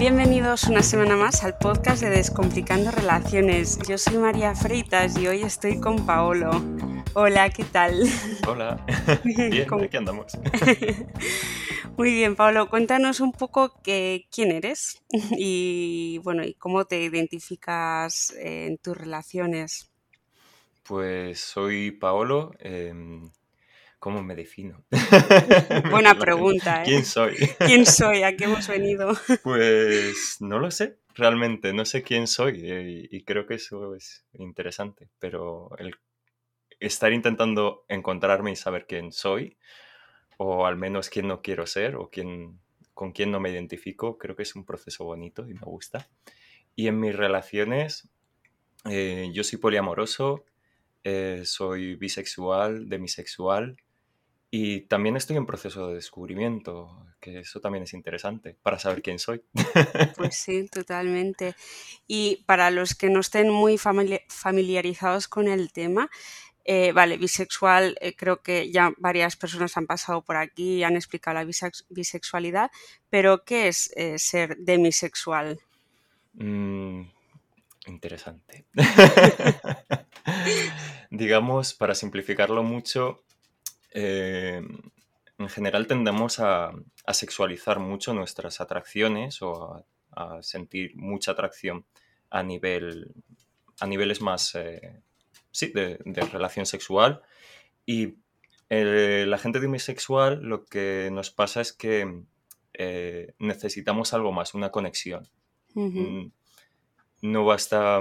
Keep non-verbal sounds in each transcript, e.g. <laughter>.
Bienvenidos una semana más al podcast de Descomplicando Relaciones. Yo soy María Freitas y hoy estoy con Paolo. Hola, ¿qué tal? Hola, <laughs> bien, aquí andamos. <laughs> Muy bien, Paolo, cuéntanos un poco quién eres y bueno, y cómo te identificas en tus relaciones. Pues soy Paolo, em, ¿Cómo me defino? <laughs> Buena pregunta, ¿eh? ¿Quién soy? ¿Quién soy? ¿A qué hemos venido? <laughs> Pues no lo sé, realmente, no sé quién soy eh, y creo que eso es interesante, pero el estar intentando encontrarme y saber quién soy, o al menos quién no quiero ser, o quién, con quién no me identifico, creo que es un proceso bonito y me gusta. Y en mis relaciones, eh, yo soy poliamoroso, eh, soy bisexual, demisexual, y también estoy en proceso de descubrimiento, que eso también es interesante para saber quién soy. Pues <laughs> sí, totalmente. Y para los que no estén muy familiarizados con el tema, eh, vale, bisexual, eh, creo que ya varias personas han pasado por aquí y han explicado la bisexualidad, pero ¿qué es eh, ser demisexual? Mm, interesante. <laughs> <laughs> Digamos, para simplificarlo mucho, eh, en general tendemos a, sexualizar mucho nuestras atracciones o a, sentir mucha atracción a, nivel, a niveles más eh, sí, de, relación sexual. Y la gente demisexual lo que nos pasa es que eh, necesitamos algo más, una conexión. Mm, no basta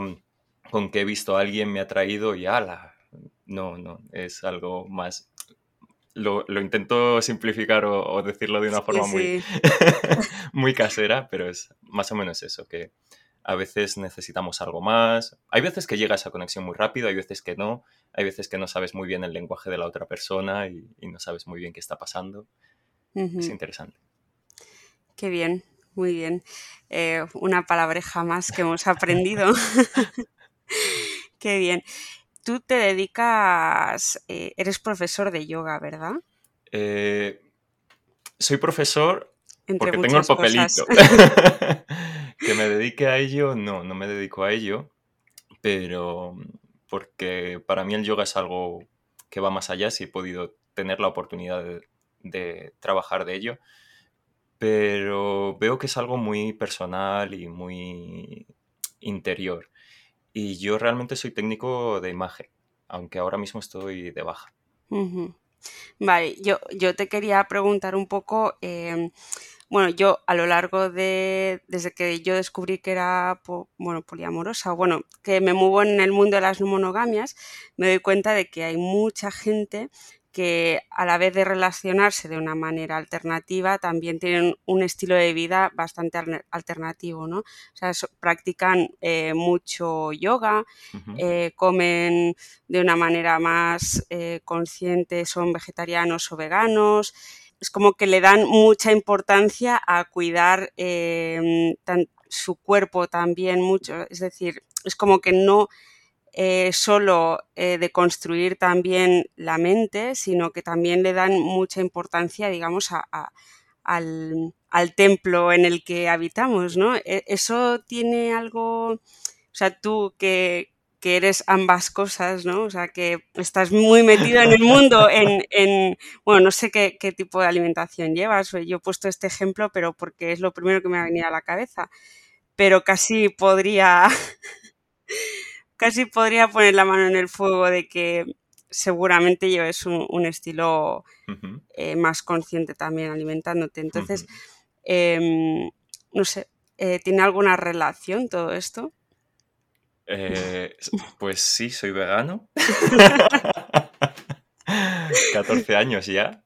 con que he visto a alguien, me ha traído y ala. No, no, es algo más lo, intento simplificar o, decirlo de una forma Muy, <laughs> muy casera, pero es más o menos eso, que a veces necesitamos algo más. Hay veces que llega esa conexión muy rápido, hay veces que no, hay veces que no sabes muy bien el lenguaje de la otra persona y, no sabes muy bien qué está pasando. Es interesante. Qué bien, muy bien. Eh, una palabreja más que hemos aprendido. <laughs> Qué bien tú te dedicas, eh, eres profesor de yoga, ¿verdad? Eh, soy profesor porque tengo el papelito. <laughs> <laughs> que me dedique a ello, no, no me dedico a ello, pero porque para mí el yoga es algo que va más allá, si he podido tener la oportunidad de trabajar de ello, pero veo que es algo muy personal y muy interior. Y yo realmente soy técnico de imagen, aunque ahora mismo estoy de baja. Vale, yo, yo te quería preguntar un poco, em, bueno, yo a lo largo de, desde que yo descubrí que era, bueno, poliamorosa, bueno, que me muevo en el mundo de las monogamias, me doy cuenta de que hay mucha gente que a la vez de relacionarse de una manera alternativa, también tienen un estilo de vida bastante alternativo, ¿no? O sea, practican eh, mucho yoga, eh, comen de una manera más eh, consciente, son vegetarianos o veganos. Es como que le dan mucha importancia a cuidar su cuerpo también mucho. Es decir, es como que no eh, solo eh, de construir también la mente, sino que también le dan mucha importancia, digamos, al, templo en el que habitamos, ¿no? E, eso tiene algo, o sea, tú que, eres ambas cosas, ¿no? O sea, que estás muy metido en el mundo, <laughs> en, en bueno, no sé qué, qué, tipo de alimentación llevas, yo he puesto este ejemplo, pero porque es lo primero que me ha venido a la cabeza, pero casi podría <laughs> casi podría poner la mano en el fuego de que seguramente lleves un, un estilo eh, más consciente también alimentándote. Entonces, em, no sé, eh, ¿tiene alguna relación todo esto? Eh, pues sí, soy vegano. <laughs> 14 años ya.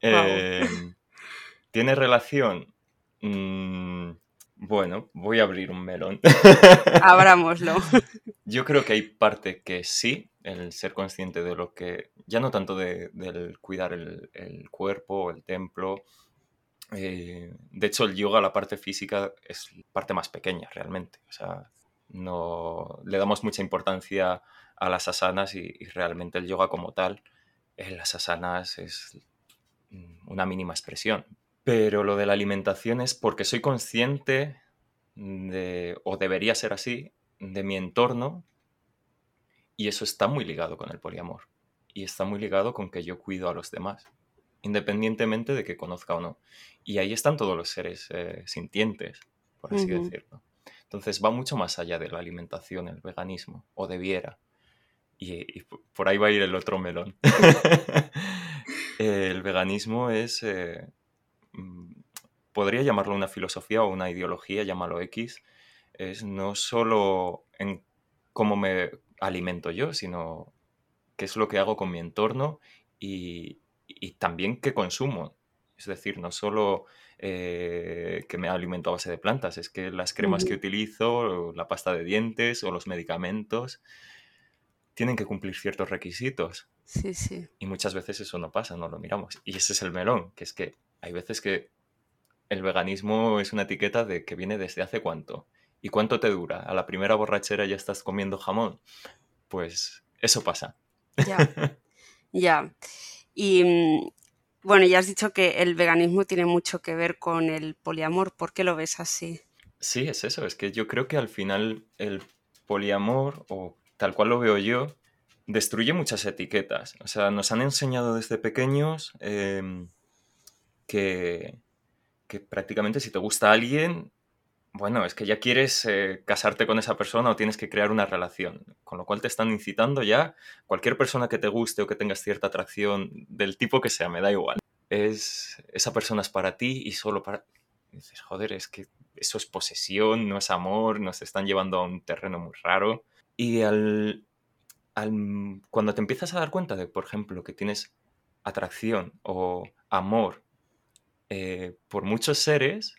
Em, ¿Tiene relación? Mm, bueno, voy a abrir un melón. <laughs> Abrámoslo. Yo creo que hay parte que sí, el ser consciente de lo que, ya no tanto de, del cuidar el, cuerpo, el templo. Eh, de hecho, el yoga, la parte física, es la parte más pequeña realmente. O sea, no le damos mucha importancia a las asanas y, realmente el yoga como tal, en las asanas es una mínima expresión. Pero lo de la alimentación es porque soy consciente de, o debería ser así, de mi entorno y eso está muy ligado con el poliamor y está muy ligado con que yo cuido a los demás, independientemente de que conozca o no. Y ahí están todos los seres eh, sintientes, por así decirlo. Entonces va mucho más allá de la alimentación, el veganismo, o debiera. Y, por ahí va a ir el otro melón. <laughs> el veganismo es, eh, podría llamarlo una filosofía o una ideología, llámalo X, es no solo en cómo me alimento yo, sino qué es lo que hago con mi entorno y, también qué consumo. Es decir, no solo eh, que me alimento a base de plantas, es que las cremas que utilizo, la pasta de dientes o los medicamentos tienen que cumplir ciertos requisitos. Sí, sí. Y muchas veces eso no pasa, no lo miramos. Y ese es el melón, que es que hay veces que el veganismo es una etiqueta de que viene desde hace cuánto. ¿Y cuánto te dura? ¿A la primera borrachera ya estás comiendo jamón? Pues eso pasa. Ya. ya. Y mm, bueno, ya has dicho que el veganismo tiene mucho que ver con el poliamor. ¿Por qué lo ves así? Sí, es eso. Es que yo creo que al final el poliamor, o tal cual lo veo yo, destruye muchas etiquetas. O sea, nos han enseñado desde pequeños em, que, que prácticamente si te gusta alguien, bueno, es que ya quieres eh, casarte con esa persona o tienes que crear una relación, con lo cual te están incitando ya, cualquier persona que te guste o que tengas cierta atracción del tipo que sea, me da igual. Es, esa persona es para ti y solo para... dices, joder, es que eso es posesión, no es amor, nos están llevando a un terreno muy raro. Y al, cuando te empiezas a dar cuenta de, por ejemplo, que tienes atracción o amor eh, por muchos seres,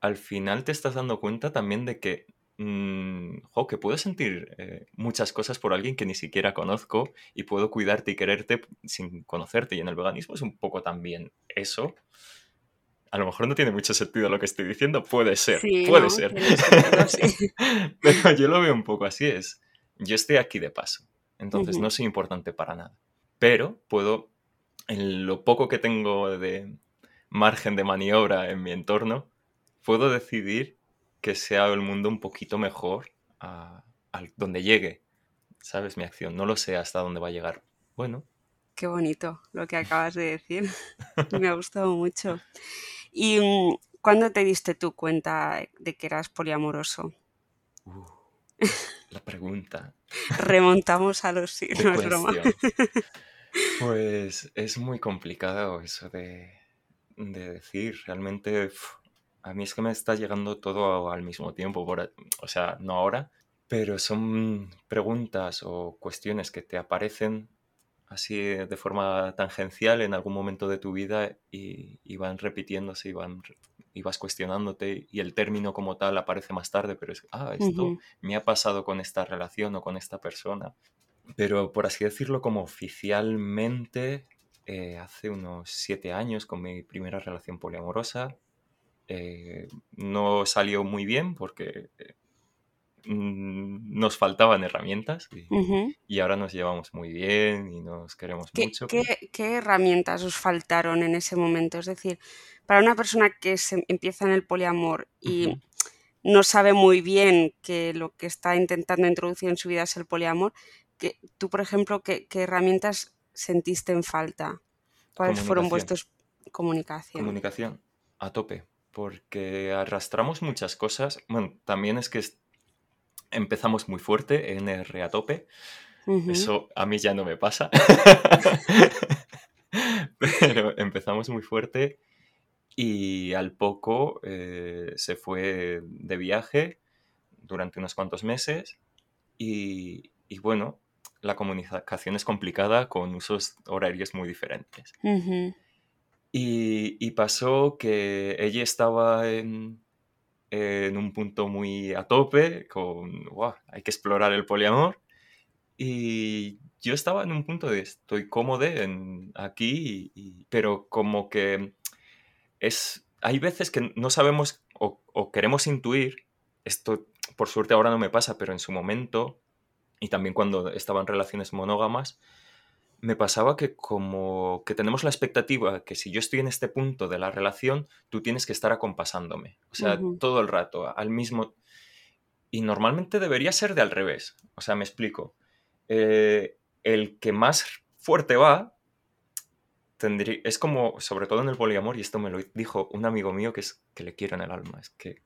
al final te estás dando cuenta también de que, mm, que puedo sentir eh, muchas cosas por alguien que ni siquiera conozco y puedo cuidarte y quererte sin conocerte. Y en el veganismo es un poco también eso. A lo mejor no tiene mucho sentido lo que estoy diciendo, puede ser, puede ser. <laughs> Pero yo lo veo un poco así, es, yo estoy aquí de paso, entonces no soy importante para nada. Pero puedo, en lo poco que tengo de margen de maniobra en mi entorno, puedo decidir que sea el mundo un poquito mejor a, donde llegue. ¿Sabes? Mi acción. No lo sé hasta dónde va a llegar. Bueno. Qué bonito lo que acabas de decir. <laughs> Me ha gustado mucho. ¿Y mm, cuándo te diste tú cuenta de que eras poliamoroso? Uh, la pregunta. <laughs> Remontamos a los signos, <laughs> Pues es muy complicado eso de, decir. Realmente a mí es que me está llegando todo al mismo tiempo, o sea, no ahora, pero son preguntas o cuestiones que te aparecen así de forma tangencial en algún momento de tu vida y, van repitiéndose y, van, y vas cuestionándote y el término como tal aparece más tarde, pero es, ah, esto me ha pasado con esta relación o con esta persona. Pero por así decirlo, como oficialmente, eh, hace unos siete años con mi primera relación poliamorosa, eh, no salió muy bien porque eh, mm, nos faltaban herramientas y, ahora nos llevamos muy bien y nos queremos mucho. ¿qué, herramientas os faltaron en ese momento? Es decir, para una persona que se empieza en el poliamor y no sabe muy bien que lo que está intentando introducir en su vida es el poliamor, que, tú, por ejemplo, ¿qué, herramientas sentiste en falta? ¿Cuáles fueron vuestros comunicación? Comunicación, a tope porque arrastramos muchas cosas. Bueno, también es que empezamos muy fuerte, NR a tope. Eso a mí ya no me pasa. <laughs> Pero empezamos muy fuerte y al poco eh, se fue de viaje durante unos cuantos meses y, bueno, la comunicación es complicada con usos horarios muy diferentes. Y, pasó que ella estaba en, un punto muy a tope, con, wow, hay que explorar el poliamor. Y yo estaba en un punto de, estoy cómodo en, aquí, pero como que es, hay veces que no sabemos o, o queremos intuir, esto por suerte ahora no me pasa, pero en su momento, y también cuando estaba en relaciones monógamas, me pasaba que como que tenemos la expectativa que si yo estoy en este punto de la relación, tú tienes que estar acompasándome. O sea, todo el rato, al mismo... Y normalmente debería ser de al revés. O sea, me explico. Eh, el que más fuerte va, tendría, es como, sobre todo en el poliamor, y esto me lo dijo un amigo mío que es que le quiero en el alma, es que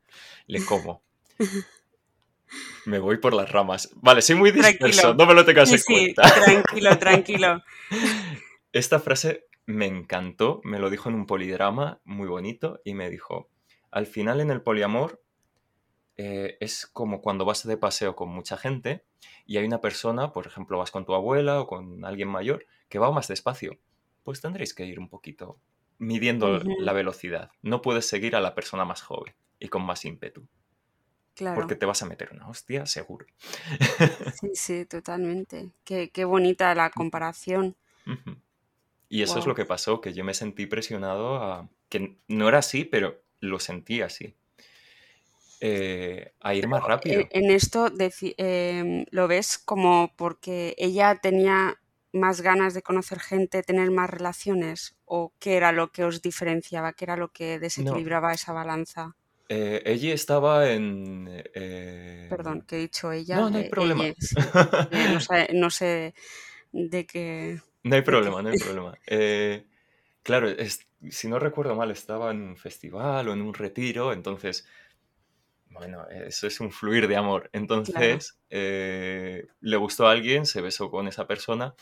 le como. <laughs> Me voy por las ramas. Vale, soy muy disperso, Tranquilo. no me lo tengas Sí, en sí, cuenta. tranquilo, <laughs> tranquilo. Esta frase me encantó, me lo dijo en un polidrama muy bonito y me dijo, al final en el poliamor eh, es como cuando vas de paseo con mucha gente y hay una persona, por ejemplo, vas con tu abuela o con alguien mayor, que va más despacio. Pues tendréis que ir un poquito midiendo la velocidad. No puedes seguir a la persona más joven y con más ímpetu, Claro. porque te vas a meter una hostia, seguro. Sí, <laughs> sí, totalmente. Qué, qué bonita la comparación. Y eso es lo que pasó, que yo me sentí presionado a... que no era así, pero lo sentí así. eh, a ir más En, rápido. en esto em, lo ves como porque ella tenía más ganas de conocer gente, tener más relaciones, o qué era lo que os diferenciaba, qué era lo que No, desequilibraba esa balanza. Eh, ella estaba en... eh, Perdón, que he dicho ella, No, no hay eh, problema. ella, sí, que no sé, no sé de qué, <laughs> No hay problema, no hay problema. Eh, claro, es- si no recuerdo mal, estaba en un festival o en un retiro, entonces, bueno, eso es un fluir de amor. Entonces, eh, le gustó a alguien, se besó con esa persona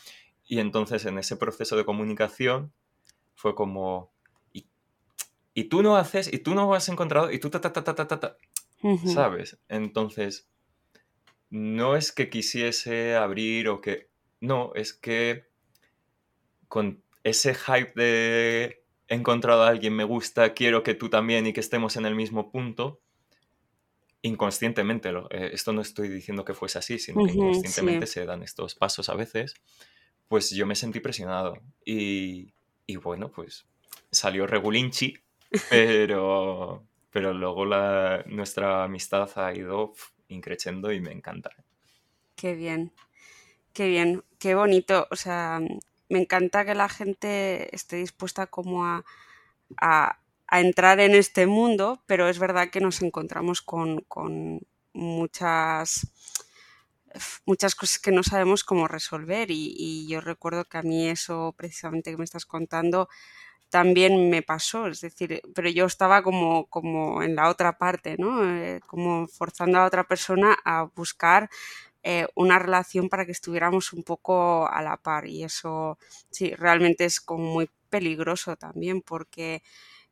y entonces en ese proceso de comunicación fue como, y tú no haces, y tú no has encontrado, y tú ta, ta, ta, ta, ta, ta, ta", Ujú, ¿sabes? Entonces, no es que quisiese abrir o que, no, es que con ese hype de he encontrado a alguien, me gusta, quiero que tú también y que estemos en el mismo punto, inconscientemente, lo- eh, esto no estoy diciendo que fuese así, sino que inconscientemente sí, se dan estos pasos a veces, pues yo me sentí presionado y, y bueno, pues salió regulinchi, pero, pero luego nuestra amistad ha ido increciendo y me encanta. qué bien, qué bien, qué bonito. O sea, me encanta que la gente esté dispuesta como a, a- a entrar en este mundo, pero es verdad que nos encontramos con, con muchas, muchas cosas que no sabemos cómo resolver y, y yo recuerdo que a mí eso precisamente que me estás contando también me pasó, es decir, pero yo estaba como, como en la otra parte, ¿no? Eh, como forzando a otra persona a buscar eh, una relación para que estuviéramos un poco a la par y eso sí, realmente es como muy peligroso también porque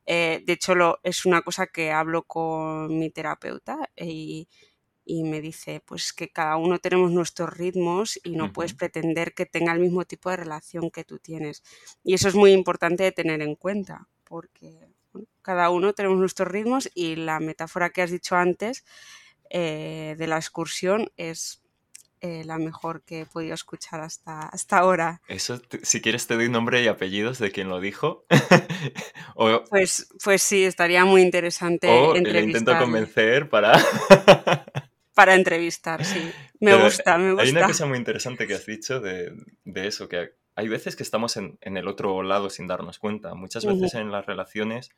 eh, de hecho lo, es una cosa que hablo con mi terapeuta y, y me dice pues que cada uno tenemos nuestros ritmos y no puedes Ujú. pretender que tenga el mismo tipo de relación que tú tienes. Y eso es muy importante de tener en cuenta, porque bueno, cada uno tenemos nuestros ritmos y la metáfora que has dicho antes eh, de la excursión es eh, la mejor que he podido escuchar hasta, hasta ahora. Eso, si quieres te doy nombre y apellidos de quien lo dijo. <laughs> o, Pues, pues sí, estaría muy interesante o le intento convencer para... <laughs> Para entrevistar, sí. Me Pero gusta, me hay una gusta. cosa muy interesante que has dicho de, de eso, que hay veces que estamos en, en el otro lado sin darnos cuenta. Muchas veces en las relaciones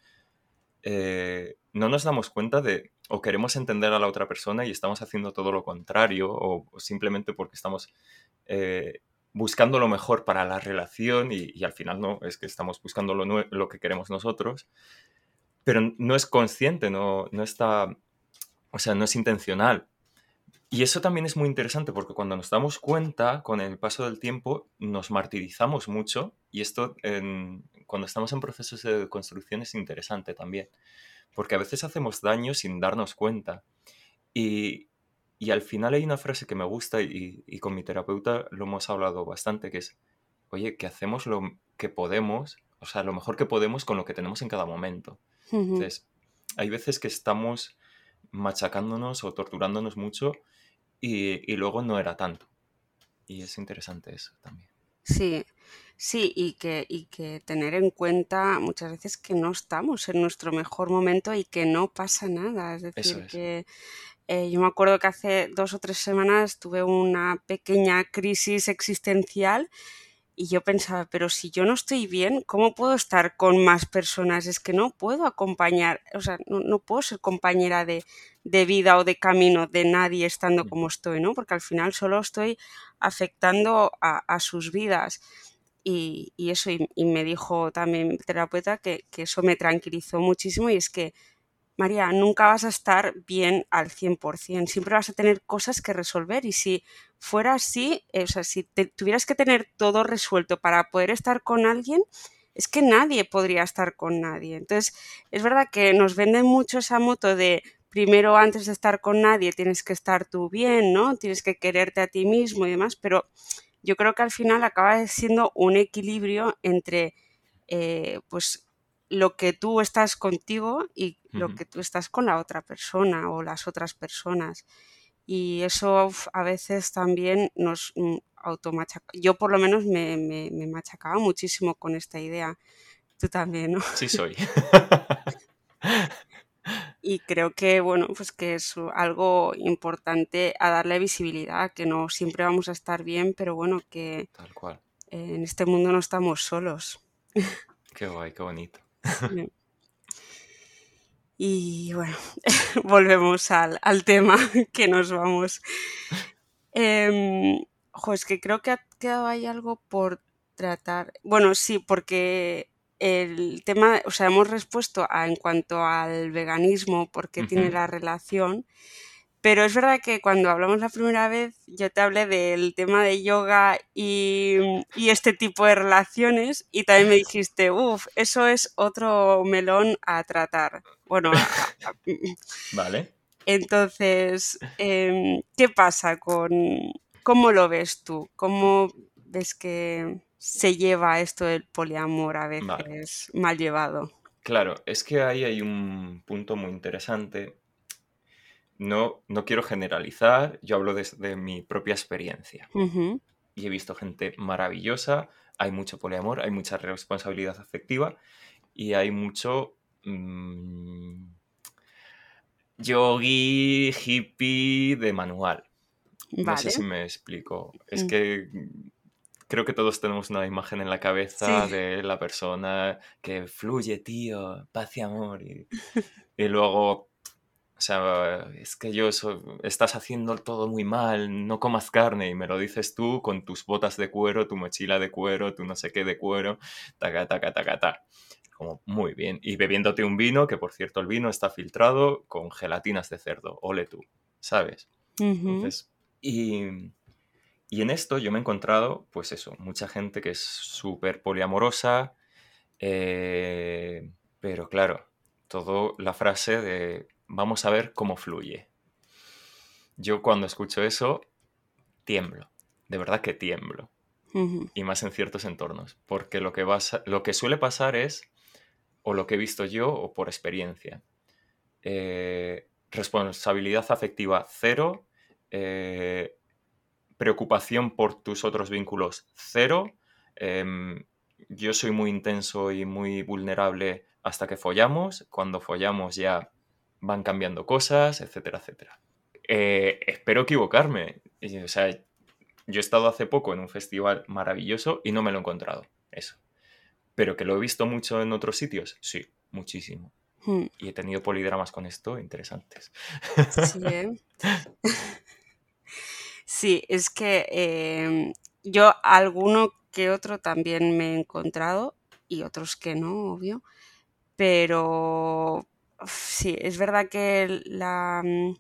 eh, no nos damos cuenta de o queremos entender a la otra persona y estamos haciendo todo lo contrario o, o simplemente porque estamos eh, buscando lo mejor para la relación y, y al final no, es que estamos buscando lo, lo que queremos nosotros, pero no es consciente, no, no está, o sea, no es intencional. Y eso también es muy interesante porque cuando nos damos cuenta, con el paso del tiempo, nos martirizamos mucho y esto en- cuando estamos en procesos de construcción es interesante también, porque a veces hacemos daño sin darnos cuenta. Y, y al final hay una frase que me gusta y, y con mi terapeuta lo hemos hablado bastante, que es, oye, que hacemos lo que podemos, o sea, lo mejor que podemos con lo que tenemos en cada momento. Entonces, hay veces que estamos machacándonos o torturándonos mucho y, y luego no era tanto. Y es interesante eso también. Sí, sí, y que, y que tener en cuenta muchas veces que no estamos en nuestro mejor momento y que no pasa nada. Es decir, es. que eh, yo me acuerdo que hace dos o tres semanas tuve una pequeña crisis existencial y yo pensaba, pero si yo no estoy bien, ¿cómo puedo estar con más personas? Es que no puedo acompañar, o sea, no, puedo ser compañera de, vida o de camino de nadie estando como estoy, ¿no? Porque al final solo estoy afectando a, sus vidas. Y, eso, y, me dijo también mi terapeuta que, que eso me tranquilizó muchísimo y es que María, nunca vas a estar bien al 100%, siempre vas a tener cosas que resolver y si fuera así, eh, o sea, si tuvieras que tener todo resuelto para poder estar con alguien, es que nadie podría estar con nadie. Entonces, es verdad que nos venden mucho esa moto de primero antes de estar con nadie tienes que estar tú bien, ¿no? Tienes que quererte a ti mismo y demás, pero yo creo que al final acaba siendo un equilibrio entre, eh, pues, lo que tú estás contigo y lo que tú estás con la otra persona o las otras personas. Y eso a veces también nos mm, automachaca. Yo por lo menos me, me, me, machacaba muchísimo con esta idea. Tú también, ¿no? Sí, soy. <laughs> y creo que, bueno, pues que es algo importante a darle visibilidad, que no siempre vamos a estar bien, pero bueno, que Tal cual. en este mundo no estamos solos. Qué guay, qué bonito. Y bueno, <laughs> volvemos al, tema <laughs> que nos vamos. Eh, es que creo que ha quedado ahí algo por tratar. Bueno, sí, porque el tema, o sea, hemos respuesto a, en cuanto al veganismo, porque tiene la relación, pero es verdad que cuando hablamos la primera vez, yo te hablé del tema de yoga y, este tipo de relaciones y también me <laughs> dijiste, uff, eso es otro melón a tratar. Bueno, vale. Entonces, em, ¿qué pasa con, cómo lo ves tú? ¿Cómo ves que se lleva esto del poliamor a veces mal llevado? Claro, es que ahí hay un punto muy interesante no, no quiero generalizar, yo hablo desde mi propia experiencia. Y he visto gente maravillosa, hay mucho poliamor, hay mucha responsabilidad afectiva y hay mucho mm, yogi, hippie de manual. No sé si me explico. Es mm. que creo que todos tenemos una imagen en la cabeza de la persona que fluye, tío, paz y amor. y luego o sea, es que yo estás haciendo todo muy mal, no comas carne y me lo dices tú con tus botas de cuero, tu mochila de cuero, tu no sé qué de cuero, taca, taca, taca, taca. Como muy bien. Y bebiéndote un vino, que por cierto el vino está filtrado con gelatinas de cerdo, ole tú, ¿sabes? Entonces, y, y en esto yo me he encontrado, pues eso, mucha gente que es súper poliamorosa, eh, pero claro, todo la frase de vamos a ver cómo fluye. Yo cuando escucho eso, tiemblo, de verdad que tiemblo. Y más en ciertos entornos, porque lo que, lo que suele pasar es, o lo que he visto yo, o por experiencia, eh, responsabilidad afectiva cero, eh, preocupación por tus otros vínculos cero, em, yo soy muy intenso y muy vulnerable hasta que follamos, cuando follamos ya van cambiando cosas, etcétera, etcétera. Eh, espero equivocarme. O sea, yo he estado hace poco en un festival maravilloso y no me lo he encontrado, eso. Pero que lo he visto mucho en otros sitios, sí, muchísimo. Hmm. Y he tenido polidramas con esto interesantes. Sí, ¿eh? sí es que em, yo alguno que otro también me he encontrado y otros que no, obvio. Pero, sí, es verdad que la, mm,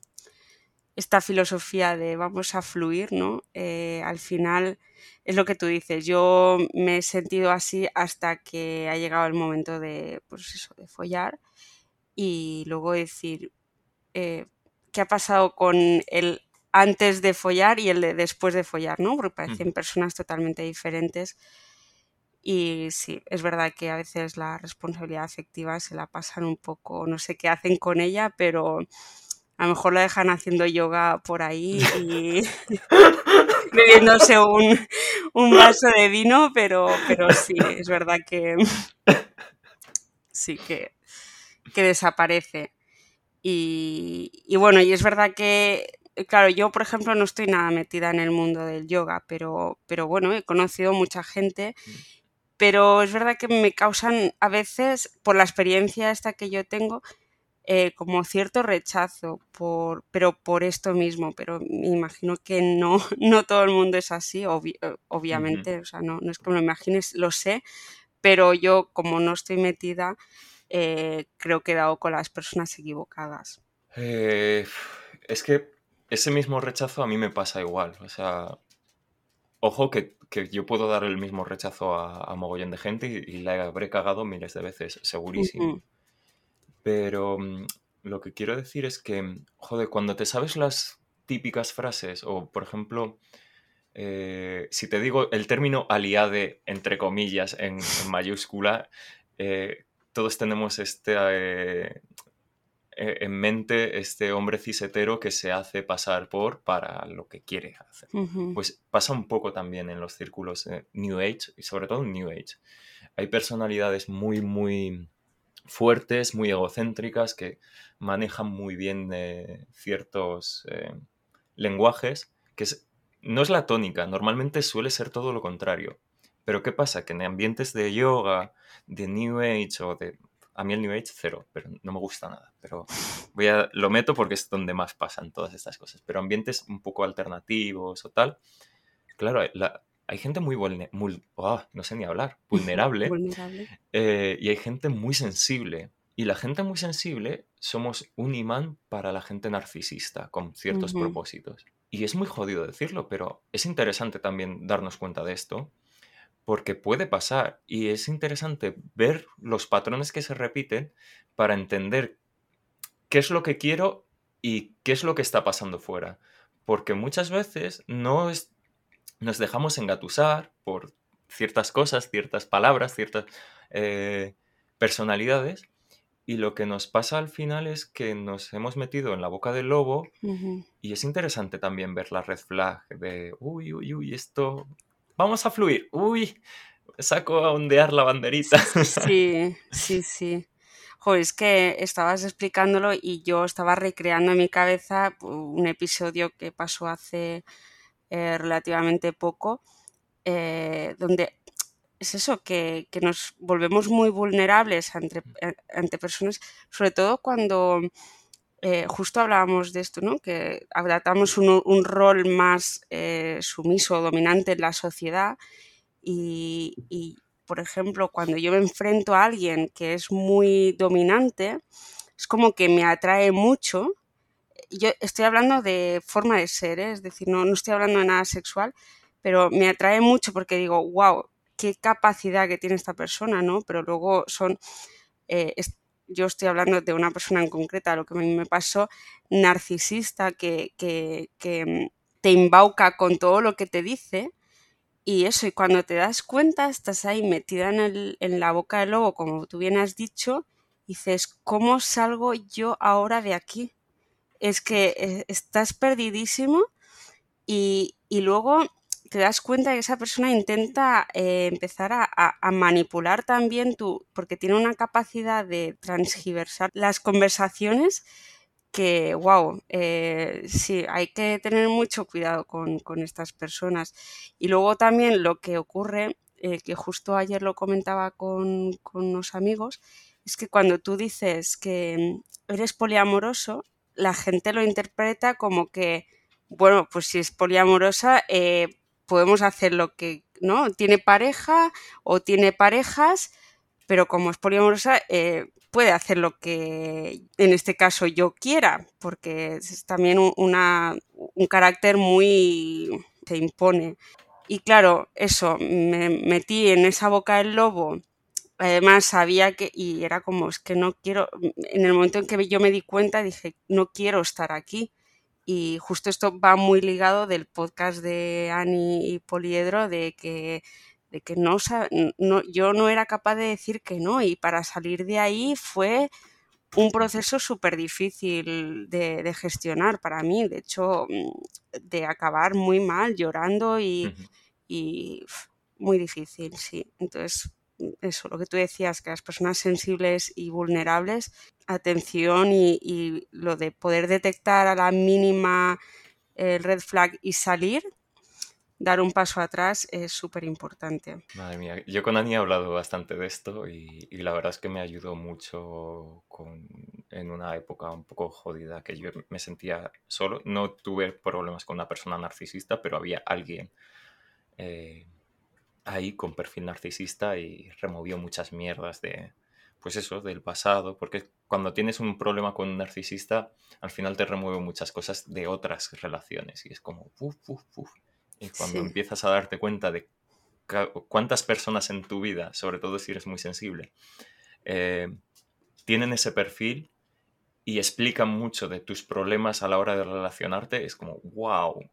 esta filosofía de vamos a fluir, ¿no? Eh, al final es lo que tú dices. Yo me he sentido así hasta que ha llegado el momento de, pues eso, de follar y luego decir eh, qué ha pasado con el antes de follar y el de después de follar, ¿no? Porque parecen personas totalmente diferentes. Y sí, es verdad que a veces la responsabilidad afectiva se la pasan un poco, no sé qué hacen con ella, pero a lo mejor la dejan haciendo yoga por ahí y <laughs> bebiéndose un, un, vaso de vino, pero, pero sí, es verdad que sí, que, que desaparece. Y, y, bueno, y es verdad que claro, yo por ejemplo no estoy nada metida en el mundo del yoga, pero, pero bueno, he conocido mucha gente, mm. Pero es verdad que me causan a veces, por la experiencia esta que yo tengo, eh, como cierto rechazo, por, pero por esto mismo, pero me imagino que no, <laughs> no todo el mundo es así, eh, obviamente, o sea, no, no, es que me lo imagines, lo sé, pero yo como no estoy metida, eh, creo que he dado con las personas equivocadas. es que ese mismo rechazo a mí me pasa igual, o sea, ojo que, que yo puedo dar el mismo rechazo a, mogollón de gente y, la habré cagado miles de veces, segurísimo. Pero mm, lo que quiero decir es que, joder, cuando te sabes las típicas frases, o por ejemplo, eh, si te digo el término aliade, entre comillas, en, mayúscula, eh, todos tenemos este, eh, en mente este hombre cisetero que se hace pasar por para lo que quiere hacer. Pues pasa un poco también en los círculos New Age y sobre todo en New Age. Hay personalidades muy, muy fuertes, muy egocéntricas, que manejan muy bien eh, ciertos eh, lenguajes, que no es la tónica, normalmente suele ser todo lo contrario. Pero ¿qué pasa? Que en ambientes de yoga, de New Age o de... A mí el New Age cero, pero no me gusta nada. Pero voy a, lo meto porque es donde más pasan todas estas cosas. Pero ambientes un poco alternativos o tal, claro, la, hay gente muy, vulnerable, ah, no sé ni hablar, <laughs> vulnerable, eh, y hay gente muy sensible. Y la gente muy sensible somos un imán para la gente narcisista con ciertos propósitos. Y es muy jodido decirlo, pero es interesante también darnos cuenta de esto, porque puede pasar y es interesante ver los patrones que se repiten para entender qué es lo que quiero y qué es lo que está pasando fuera. Porque muchas veces no es nos dejamos engatusar por ciertas cosas, ciertas palabras, ciertas eh, personalidades. Y lo que nos pasa al final es que nos hemos metido en la boca del lobo y es interesante también ver la red flag de, uy, uy, uy, esto, vamos a fluir, uy, saco a ondear la banderita. Sí, <laughs> sí, sí. Joder, es que estabas explicándolo y yo estaba recreando en mi cabeza un episodio que pasó hace eh, relativamente poco, eh, donde es eso, que, nos volvemos muy vulnerables ante, eh, ante personas, sobre todo cuando justo hablábamos de esto, ¿no? que adaptamos un, rol más sumiso o dominante en la sociedad y, y, por ejemplo, cuando yo me enfrento a alguien que es muy dominante, es como que me atrae mucho yo estoy hablando de forma de ser, ¿eh? es decir, no, no estoy hablando de nada sexual, pero me atrae mucho porque digo, wow, qué capacidad que tiene esta persona, ¿no? Pero luego son, eh, yo estoy hablando de una persona en concreta, lo que a mí me pasó, narcisista, que, que, mm, te embauca con todo lo que te dice. Y eso, y cuando te das cuenta, estás ahí metida en, el, en la boca del lobo, como tú bien has dicho, y dices, ¿cómo salgo yo ahora de aquí? es que eh, estás perdidísimo y, luego te das cuenta que esa persona intenta eh, empezar a, manipular también tu, porque tiene una capacidad de transgiversar las conversaciones que, wow, eh, sí, hay que tener mucho cuidado con, estas personas. Y luego también lo que ocurre, que justo ayer lo comentaba con, con unos amigos, es que cuando tú dices que eres poliamoroso, la gente lo interpreta como que, bueno, pues si es poliamorosa, eh, podemos hacer lo que, ¿no? Tiene pareja o tiene parejas, pero como es poliamorosa, eh, puede hacer lo que en este caso yo quiera, porque es también un carácter muy se impone. Y claro, eso, me metí en esa boca del lobo Además sabía que, y era como, es que no quiero, en el momento en que yo me di cuenta dije, no quiero estar aquí. Y justo esto va muy ligado del podcast de Ani y Poliedro, de que, de que no, no, yo no era capaz de decir que no. Y para salir de ahí fue un proceso súper difícil de, gestionar para mí. De hecho, de acabar muy mal, llorando y, y muy difícil, sí. Entonces eso, lo que tú decías, que las personas sensibles y vulnerables, atención y, lo de poder detectar a la mínima el red flag y salir, dar un paso atrás es súper importante. Madre mía, yo con Ani he hablado bastante de esto y, la verdad es que me ayudó mucho en una época un poco jodida que yo me sentía solo. No tuve problemas con una persona narcisista, pero había alguien eh, ahí con perfil narcisista y removió muchas mierdas de, pues eso, del pasado, porque cuando tienes un problema con un narcisista, al final te remueve muchas cosas de otras relaciones y es como, puf, puf, puf. Y cuando empiezas a darte cuenta de cuántas personas en tu vida, sobre todo si eres muy sensible, eh, tienen ese perfil y explican mucho de tus problemas a la hora de relacionarte, es como, wow,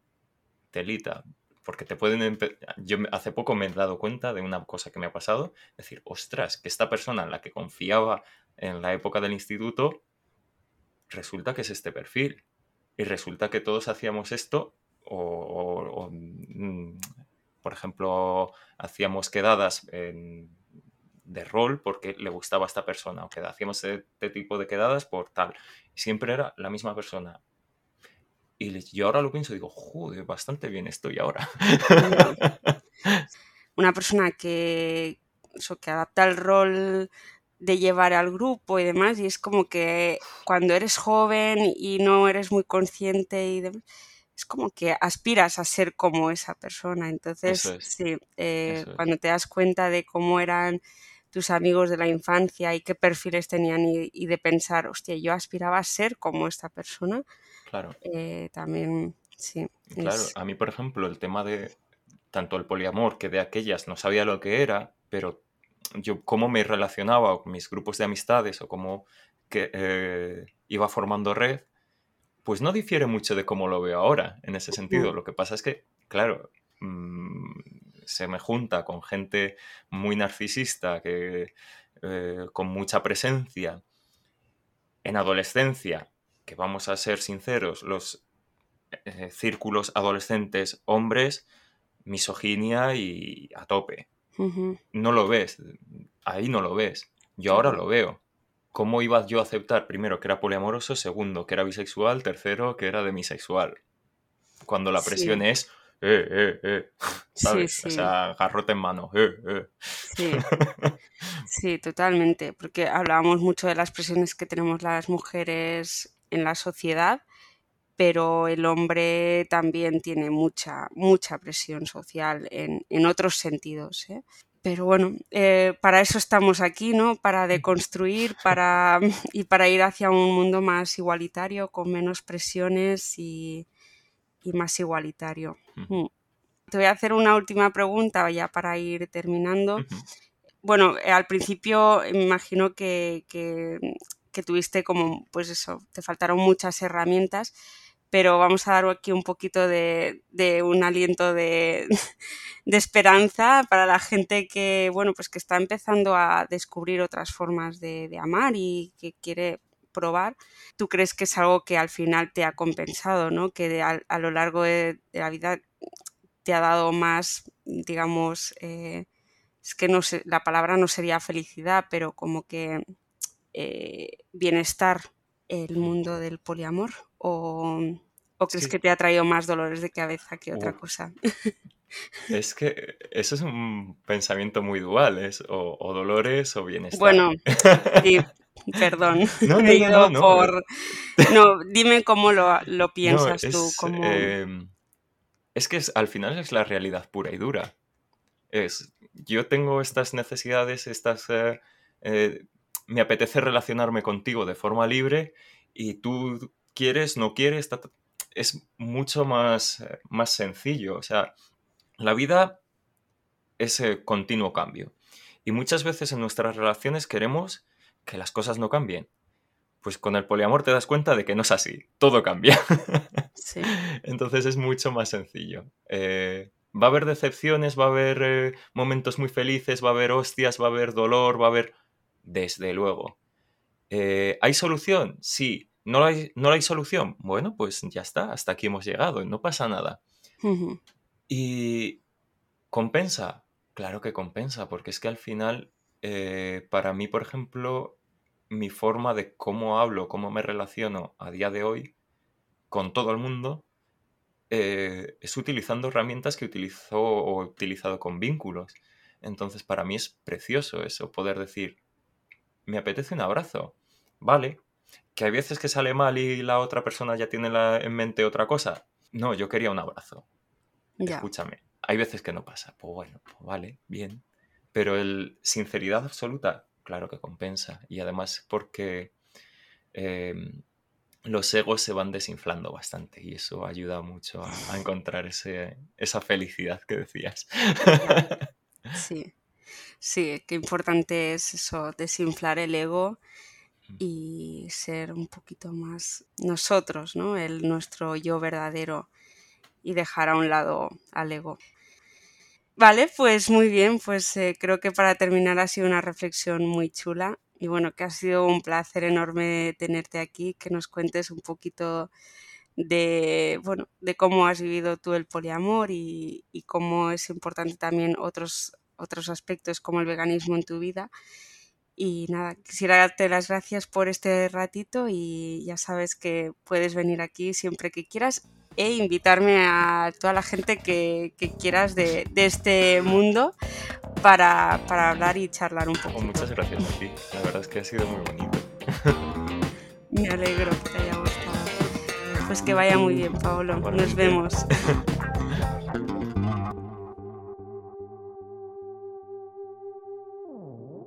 telita, porque te pueden... Yo hace poco me he dado cuenta de una cosa que me ha pasado, decir, ostras, que esta persona en la que confiaba en la época del instituto, resulta que es este perfil. Y resulta que todos hacíamos esto, o, mm, por ejemplo, hacíamos quedadas de rol porque le gustaba a esta persona, o que hacíamos este tipo de quedadas por tal. Siempre era la misma persona. Y yo ahora lo pienso y digo, joder, bastante bien estoy ahora. <laughs> Una persona que, que adapta el rol de llevar al grupo y demás, y es como que cuando eres joven y no eres muy consciente y demás, es como que aspiras a ser como esa persona. Entonces, sí, eh, cuando te das cuenta de cómo eran tus amigos de la infancia y qué perfiles tenían y, y de pensar, hostia, yo aspiraba a ser como esta persona, Claro. Eh, también, sí. Claro, a mí, por ejemplo, el tema de tanto el poliamor, que de aquellas no sabía lo que era, pero yo cómo me relacionaba con mis grupos de amistades o cómo que, eh, iba formando red, pues no difiere mucho de cómo lo veo ahora, en ese sentido. Lo que pasa es que, claro, mm, se me junta con gente muy narcisista, que, eh, con mucha presencia en adolescencia que vamos a ser sinceros, los eh, círculos adolescentes hombres, misoginia y a tope. No lo ves, ahí no lo ves. Yo ahora lo veo. ¿Cómo iba yo a aceptar, primero, que era poliamoroso, segundo, que era bisexual, tercero, que era demisexual? Cuando la presión es, eh, eh, eh, <laughs> ¿sabes? O sea, garrote en mano, eh, eh. Sí. <laughs> sí, totalmente, porque hablábamos mucho de las presiones que tenemos las mujeres en la sociedad, pero el hombre también tiene mucha, mucha presión social en, otros sentidos. ¿eh? Pero bueno, eh, para eso estamos aquí, ¿no? Para deconstruir para, <laughs> y para ir hacia un mundo más igualitario, con menos presiones y, más igualitario. Mm. Te voy a hacer una última pregunta ya para ir terminando. Bueno, eh, al principio me imagino que, que tuviste como, pues eso, te faltaron muchas herramientas, pero vamos a dar aquí un poquito de, un aliento <laughs> de, esperanza para la gente que, bueno, pues que está empezando a descubrir otras formas de, amar y que quiere probar. ¿Tú crees que es algo que al final te ha compensado, ¿no? Que a, lo largo de, la vida te ha dado más, digamos, eh, es que no sé, la palabra no sería felicidad, pero como que eh, bienestar el mundo del poliamor o, crees que te ha traído más dolores de cabeza que otra cosa? Es que eso es un pensamiento muy dual, es o, dolores o bienestar. Bueno, <laughs> perdón. <laughs> No, <laughs> no, no, por... no, dime cómo lo, piensas tú. Em, es que al final es la realidad pura y dura. Es, yo tengo estas necesidades, estas eh, eh, me apetece relacionarme contigo de forma libre y tú quieres, no quieres, es mucho más, eh, más sencillo. O sea, la vida es continuo cambio. Y muchas veces en nuestras relaciones queremos que las cosas no cambien. Pues con el poliamor te das cuenta de que no es así, todo cambia. <laughs> Entonces es mucho más sencillo. Eh, va a haber decepciones, va a haber eh, momentos muy felices, va a haber hostias, va a haber dolor, va a haber desde luego. Eh, ¿Hay solución? Sí. ¿No hay, ¿No hay solución? Bueno, pues ya está, hasta aquí hemos llegado, no pasa nada. ¿Y compensa? Claro que compensa, porque es que al final eh, para mí, por ejemplo, mi forma de cómo hablo, cómo me relaciono a día de hoy con todo el mundo, eh, es utilizando herramientas que utilizo o he utilizado con vínculos. Entonces, para mí es precioso eso, poder decir, me apetece un abrazo, vale, que hay veces que sale mal y la otra persona ya tiene en mente otra cosa. No, yo quería un abrazo. Escúchame, hay veces que no pasa. Pues bueno, pues vale, bien. Pero el sinceridad absoluta, claro que compensa. Y además porque em, los egos se van desinflando bastante y eso ayuda mucho a, encontrar ese, esa felicidad que decías. <laughs> Sí, sí, qué importante es eso, desinflar el ego y ser un poquito más nosotros, ¿no? El nuestro yo verdadero y dejar a un lado al ego. Vale, pues muy bien, pues eh, creo que para terminar ha sido una reflexión muy chula y bueno, que ha sido un placer enorme tenerte aquí, que nos cuentes un poquito de, bueno, de cómo has vivido tú el poliamor y, y cómo es importante también otros, otros aspectos como el veganismo en tu vida. Y nada, quisiera darte las gracias por este ratito y ya sabes que puedes venir aquí siempre que quieras e invitarme a toda la gente que, quieras de, este mundo para, hablar y charlar un poco. muchas gracias a ti, la verdad es que ha sido muy bonito. Me alegro que te haya gustado. Pues que vaya muy <laughs> bien, Paolo. Nos vemos. <laughs>